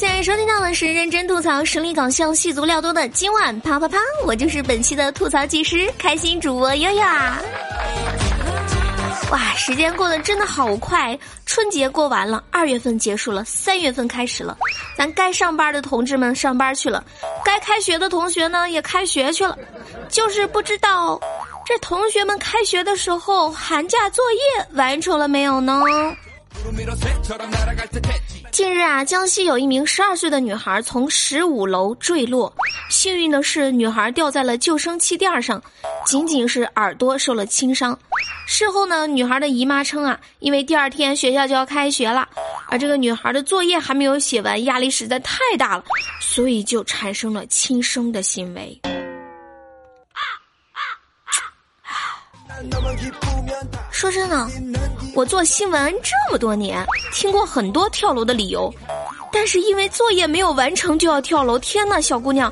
现在收听到的是认真吐槽、实力搞笑、戏足料多的今晚啪啪啪，我就是本期的吐槽技师，开心主播悠悠啊！哇，时间过得真的好快，春节过完了，二月份结束了，三月份开始了，咱该上班的同志们上班去了，该开学的同学呢也开学去了，就是不知道这同学们开学的时候寒假作业完成了没有呢？近日啊，江西有一名十二岁的女孩从十五楼坠落，幸运的是，女孩掉在了救生气垫上，仅仅是耳朵受了轻伤。事后呢，女孩的姨妈称啊，因为第二天学校就要开学了，而这个女孩的作业还没有写完，压力实在太大了，所以就产生了轻生的行为。啊啊啊说真的，我做新闻这么多年，听过很多跳楼的理由，但是因为作业没有完成就要跳楼。天呐，小姑娘，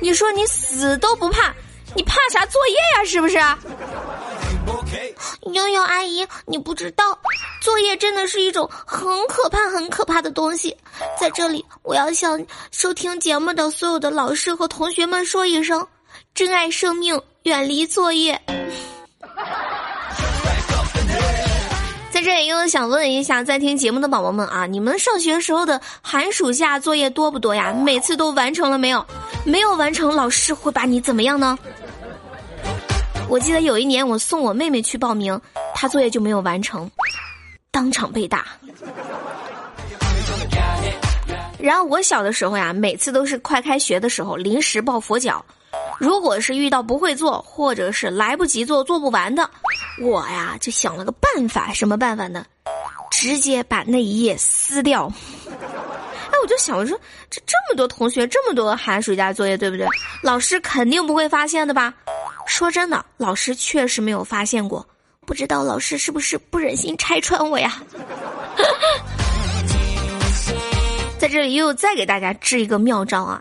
你说你死都不怕，你怕啥作业呀？是不是？悠悠阿姨，你不知道，作业真的是一种很可怕、很可怕的东西。在这里，我要向收听节目的所有的老师和同学们说一声：珍爱生命，远离作业。在这里，又想问一下在听节目的宝宝们啊，你们上学时候的寒暑假作业多不多呀？每次都完成了没有？没有完成，老师会把你怎么样呢？我记得有一年我送我妹妹去报名，她作业就没有完成，当场被打。然后我小的时候呀，每次都是快开学的时候临时抱佛脚。如果是遇到不会做，或者是来不及做、做不完的，我呀就想了个办法，什么办法呢？直接把那一页撕掉。哎，我就想，我说这这么多同学，这么多寒暑假作业，对不对？老师肯定不会发现的吧？说真的，老师确实没有发现过。不知道老师是不是不忍心拆穿我呀？在这里又再给大家支一个妙招啊！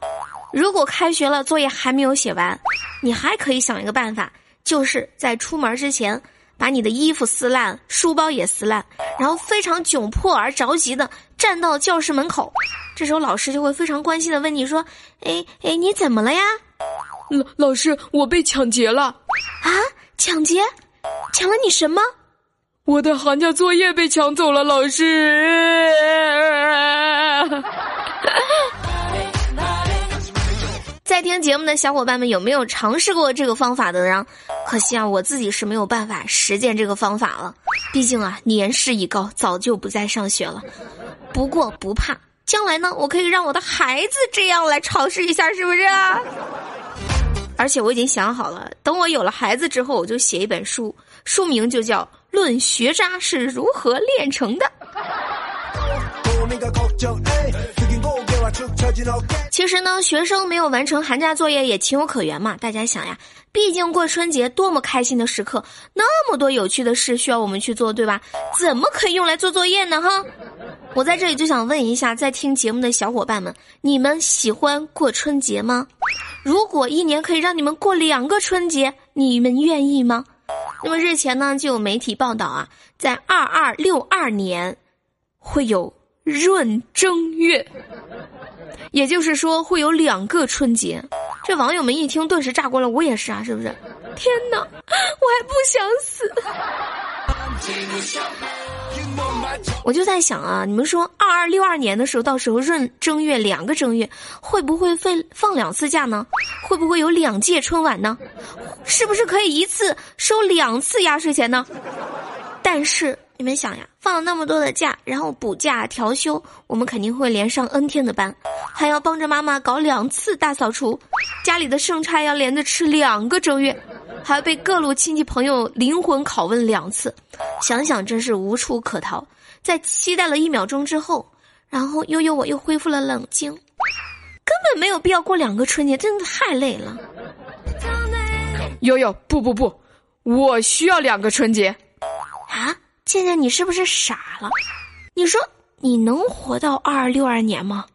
如果开学了作业还没有写完，你还可以想一个办法，就是在出门之前把你的衣服撕烂，书包也撕烂，然后非常窘迫而着急的站到教室门口。这时候老师就会非常关心的问你说：“哎哎，你怎么了呀？”“老老师，我被抢劫了。”“啊，抢劫？抢了你什么？”“我的寒假作业被抢走了，老师。”在听节目的小伙伴们有没有尝试过这个方法的呢？可惜啊，我自己是没有办法实践这个方法了。毕竟啊，年事已高，早就不再上学了。不过不怕，将来呢，我可以让我的孩子这样来尝试一下，是不是？啊而且我已经想好了，等我有了孩子之后，我就写一本书，书名就叫《论学渣是如何炼成的》。其实呢，学生没有完成寒假作业也情有可原嘛。大家想呀，毕竟过春节多么开心的时刻，那么多有趣的事需要我们去做，对吧？怎么可以用来做作业呢？哈，我在这里就想问一下，在听节目的小伙伴们，你们喜欢过春节吗？如果一年可以让你们过两个春节，你们愿意吗？那么日前呢，就有媒体报道啊，在二二六二年会有闰正月。也就是说会有两个春节，这网友们一听顿时炸锅了，我也是啊，是不是？天哪，我还不想死！我就在想啊，你们说二二六二年的时候，到时候闰正月两个正月，会不会放放两次假呢？会不会有两届春晚呢？是不是可以一次收两次压岁钱呢？但是。你们想呀，放了那么多的假，然后补假调休，我们肯定会连上 N 天的班，还要帮着妈妈搞两次大扫除，家里的剩菜要连着吃两个正月，还要被各路亲戚朋友灵魂拷问两次，想想真是无处可逃。在期待了一秒钟之后，然后悠悠我又恢复了冷静，根本没有必要过两个春节，真的太累了。悠悠，不不不，我需要两个春节。啊？倩倩，你是不是傻了？你说你能活到二二六二年吗？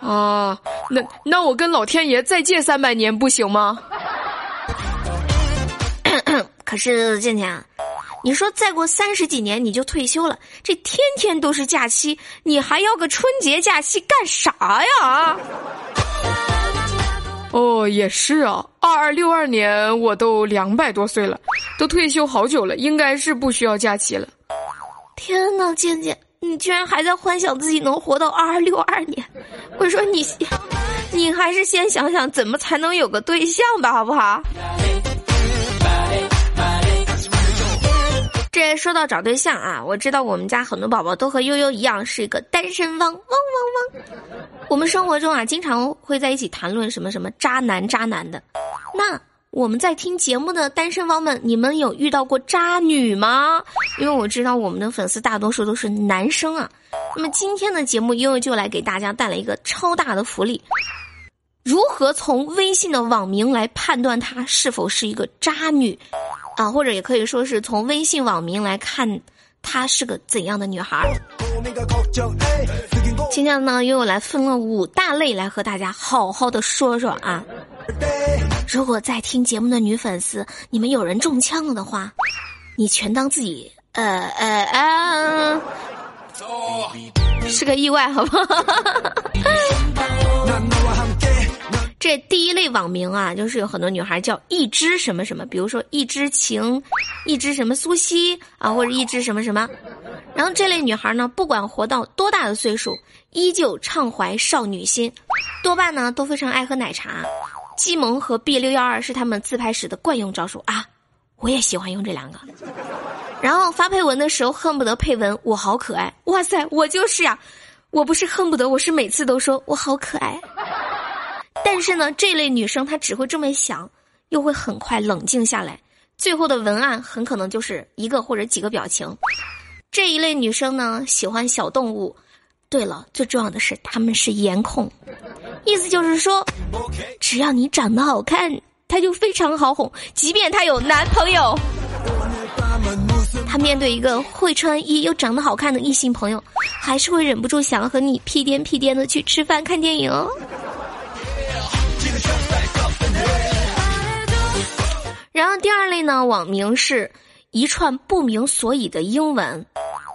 啊，那那我跟老天爷再借三百年不行吗？可是倩倩，你说再过三十几年你就退休了，这天天都是假期，你还要个春节假期干啥呀？哦，也是啊，二二六二年我都两百多岁了，都退休好久了，应该是不需要假期了。天哪，健健，你居然还在幻想自己能活到二二六二年？我说你，你还是先想想怎么才能有个对象吧，好不好？说到找对象啊，我知道我们家很多宝宝都和悠悠一样是一个单身汪汪汪汪。我们生活中啊，经常会在一起谈论什么什么渣男渣男的。那我们在听节目的单身汪们，你们有遇到过渣女吗？因为我知道我们的粉丝大多数都是男生啊。那么今天的节目，悠悠就来给大家带来一个超大的福利：如何从微信的网名来判断她是否是一个渣女？啊，或者也可以说是从微信网名来看，她是个怎样的女孩。今天呢，又来分了五大类来和大家好好的说说啊。如果在听节目的女粉丝，你们有人中枪了的话，你全当自己呃呃呃，是个意外，好不好？这第一类网名啊，就是有很多女孩叫一枝什么什么，比如说一枝情，一枝什么苏西啊，或者一枝什么什么。然后这类女孩呢，不管活到多大的岁数，依旧畅怀少女心，多半呢都非常爱喝奶茶。鸡萌和 B 六幺二是他们自拍时的惯用招数啊，我也喜欢用这两个。然后发配文的时候恨不得配文我好可爱，哇塞，我就是呀，我不是恨不得，我是每次都说我好可爱。但是呢，这类女生她只会这么想，又会很快冷静下来，最后的文案很可能就是一个或者几个表情。这一类女生呢，喜欢小动物。对了，最重要的是她们是颜控，意思就是说，只要你长得好看，她就非常好哄，即便她有男朋友。她面对一个会穿衣又长得好看的异性朋友，还是会忍不住想要和你屁颠屁颠的去吃饭看电影哦。然后第二类呢，网名是一串不明所以的英文，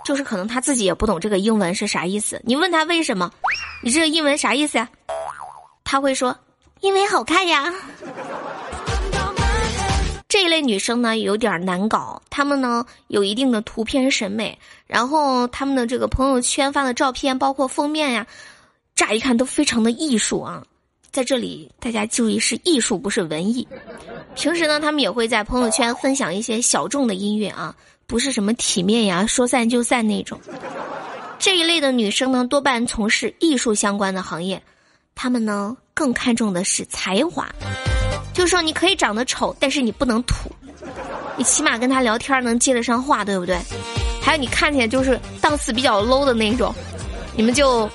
就是可能他自己也不懂这个英文是啥意思。你问他为什么，你这个英文啥意思呀？他会说，因为好看呀。这一类女生呢有点难搞，她们呢有一定的图片审美，然后她们的这个朋友圈发的照片，包括封面呀，乍一看都非常的艺术啊。在这里，大家注意是艺术，不是文艺。平时呢，他们也会在朋友圈分享一些小众的音乐啊，不是什么体面呀、说散就散那种。这一类的女生呢，多半从事艺术相关的行业，她们呢更看重的是才华。就说你可以长得丑，但是你不能土，你起码跟他聊天能接得上话，对不对？还有你看起来就是档次比较 low 的那种，你们就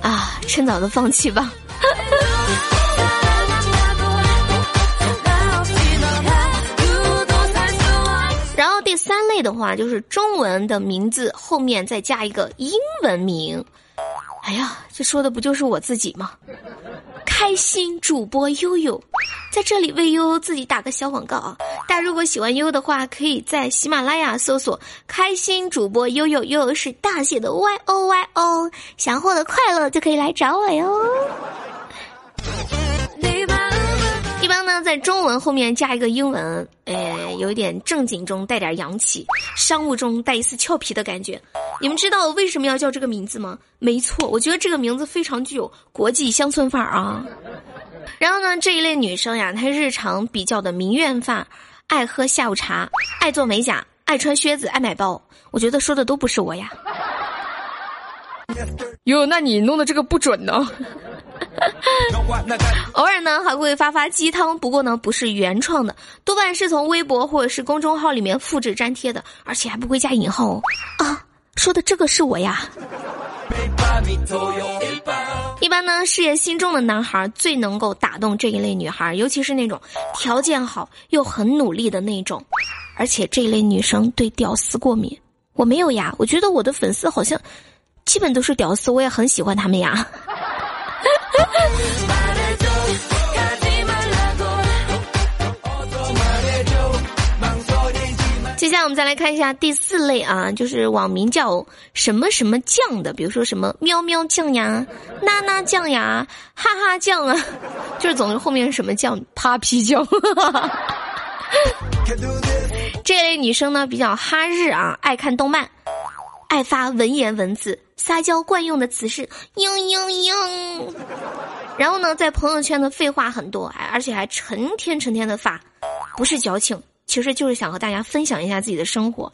啊，趁早的放弃吧。然后第三类的话，就是中文的名字后面再加一个英文名。哎呀，这说的不就是我自己吗？开心主播悠悠，在这里为悠悠自己打个小广告啊！大家如果喜欢悠悠的话，可以在喜马拉雅搜索“开心主播悠悠”，悠悠是大写的 Y O Y O，想获得快乐就可以来找我哟。中文后面加一个英文，哎，有一点正经中带点洋气，商务中带一丝俏皮的感觉。你们知道为什么要叫这个名字吗？没错，我觉得这个名字非常具有国际乡村范儿啊。然后呢，这一类女生呀，她日常比较的民怨范儿，爱喝下午茶，爱做美甲，爱穿靴子，爱买包。我觉得说的都不是我呀。哟，那你弄的这个不准呢。偶尔呢还会发发鸡汤，不过呢不是原创的，多半是从微博或者是公众号里面复制粘贴的，而且还不会加引号哦。啊，说的这个是我呀。一般呢，事业心重的男孩最能够打动这一类女孩，尤其是那种条件好又很努力的那种，而且这一类女生对屌丝过敏，我没有呀。我觉得我的粉丝好像基本都是屌丝，我也很喜欢他们呀。接下来我们再来看一下第四类啊，就是网名叫什么什么酱的，比如说什么喵喵酱呀、娜娜酱呀、哈哈酱啊，就是总是后面是什么酱，Papi 酱。这类女生呢比较哈日啊，爱看动漫，爱发文言文字，撒娇惯用的词是嘤嘤嘤。然后呢，在朋友圈的废话很多，而且还成天成天的发，不是矫情，其实就是想和大家分享一下自己的生活。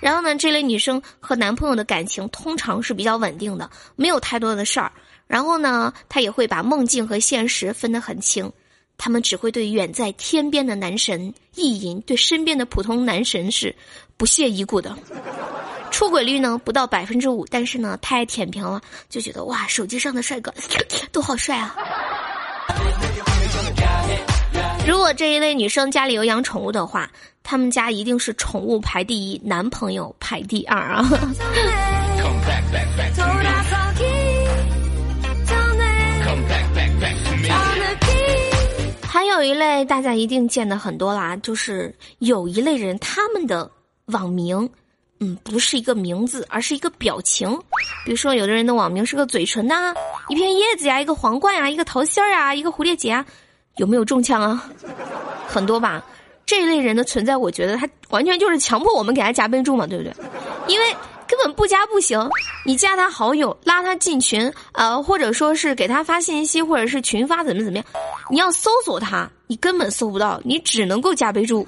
然后呢，这类女生和男朋友的感情通常是比较稳定的，没有太多的事儿。然后呢，她也会把梦境和现实分得很清。他们只会对远在天边的男神意淫，对身边的普通男神是不屑一顾的。出轨率呢不到百分之五，但是呢太舔屏了，就觉得哇，手机上的帅哥都好帅啊。如果这一类女生家里有养宠物的话，他们家一定是宠物排第一，男朋友排第二啊。还有一类大家一定见的很多啦，就是有一类人，他们的网名，嗯，不是一个名字，而是一个表情。比如说，有的人的网名是个嘴唇呐，一片叶子呀，一个皇冠呀，一个桃心儿啊，一个蝴蝶结啊，有没有中枪啊？很多吧。这一类人的存在，我觉得他完全就是强迫我们给他加备注嘛，对不对？因为。根本不加不行，你加他好友，拉他进群，呃，或者说是给他发信息，或者是群发怎么怎么样，你要搜索他，你根本搜不到，你只能够加备注。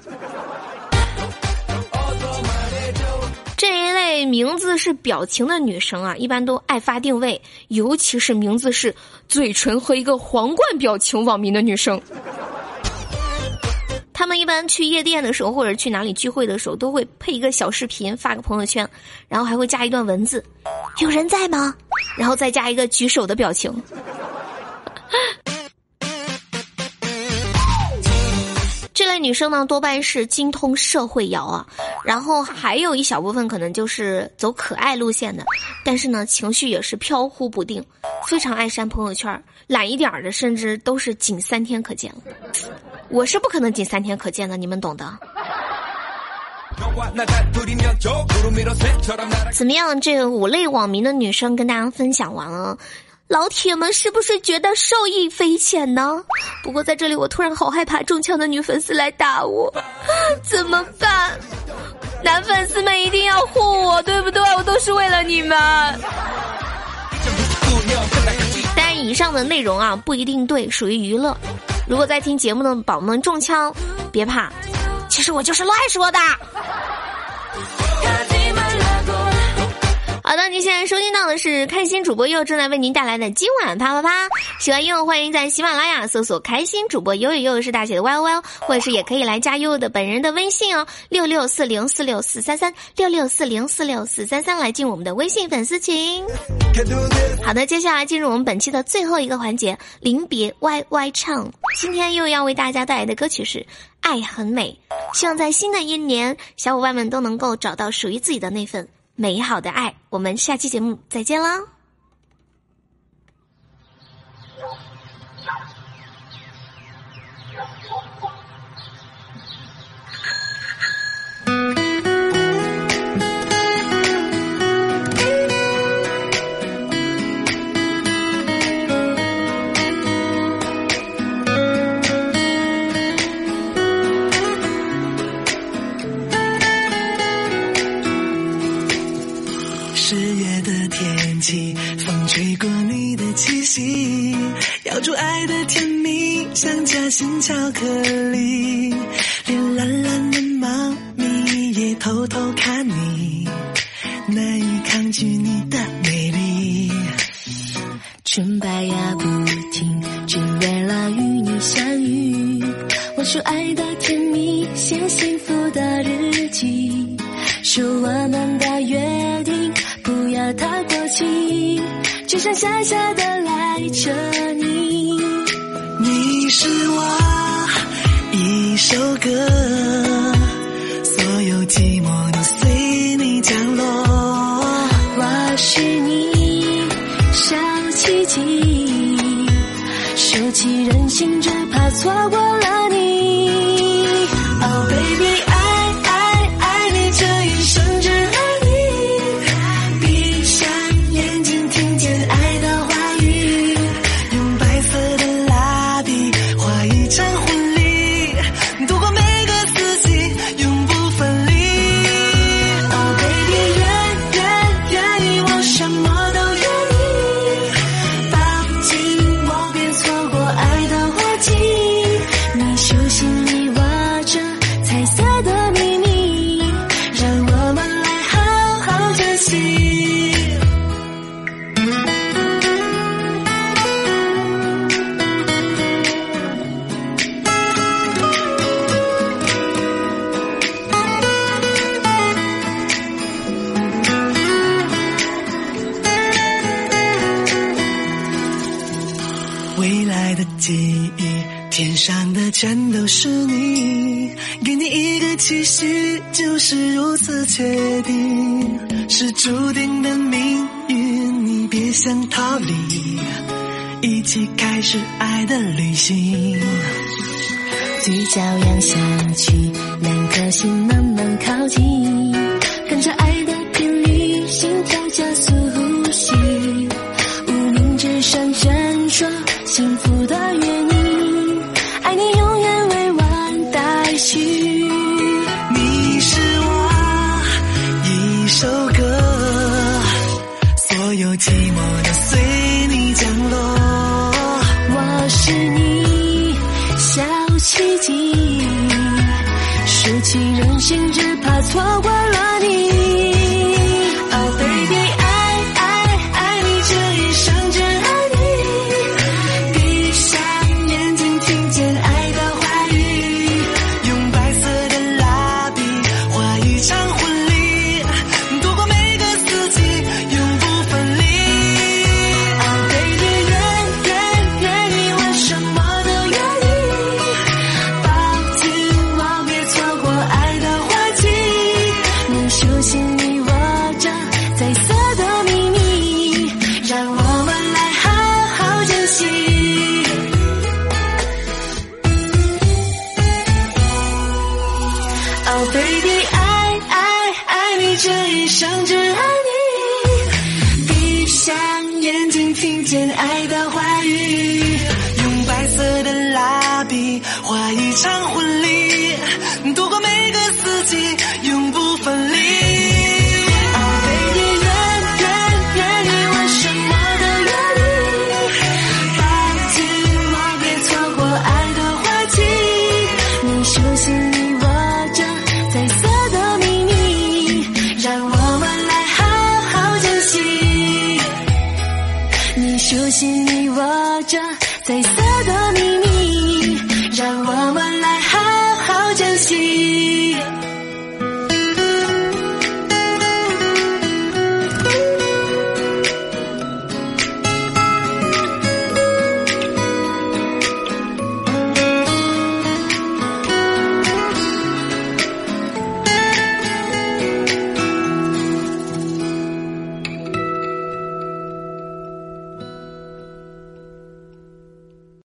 这一类名字是表情的女生啊，一般都爱发定位，尤其是名字是嘴唇和一个皇冠表情网名的女生。他们一般去夜店的时候，或者去哪里聚会的时候，都会配一个小视频发个朋友圈，然后还会加一段文字：“有人在吗？”然后再加一个举手的表情。这类女生呢，多半是精通社会摇啊，然后还有一小部分可能就是走可爱路线的，但是呢，情绪也是飘忽不定，非常爱删朋友圈，懒一点的甚至都是仅三天可见了。我是不可能仅三天可见的，你们懂的。怎么样？这五类网民的女生跟大家分享完了，老铁们是不是觉得受益匪浅呢？不过在这里，我突然好害怕中枪的女粉丝来打我，怎么办？男粉丝们一定要护我，对不对？我都是为了你们。但以上的内容啊，不一定对，属于娱乐。如果在听节目的宝宝们中枪，别怕，其实我就是乱说的。好的，您现在收听到的是开心主播悠悠正在为您带来的今晚啪啪啪。喜欢悠悠，欢迎在喜马拉雅搜索“开心主播悠悠”，悠悠是大写的 Y O Y，或者是也可以来加悠悠的本人的微信哦，六六四零四六四三三六六四零四六四三三，来进我们的微信粉丝群。好的，接下来进入我们本期的最后一个环节——临别 Y Y 唱。今天又要为大家带来的歌曲是《爱很美》，希望在新的一年，小伙伴们都能够找到属于自己的那份。美好的爱，我们下期节目再见啦！起，风吹过你的气息，咬住爱的甜蜜，像夹心巧克力。只剩下下的赖着你。你是我一首歌，所有寂寞都随你降落。我是你小奇迹，收起任性，只怕错过全都是你，给你一个期许，就是如此确定，是注定的命运，你别想逃离，一起开始爱的旅行。嘴角扬下去，两颗心慢慢靠近。任性只怕错过了这一生只爱你。闭上眼睛听见爱手心里握着彩色的密码。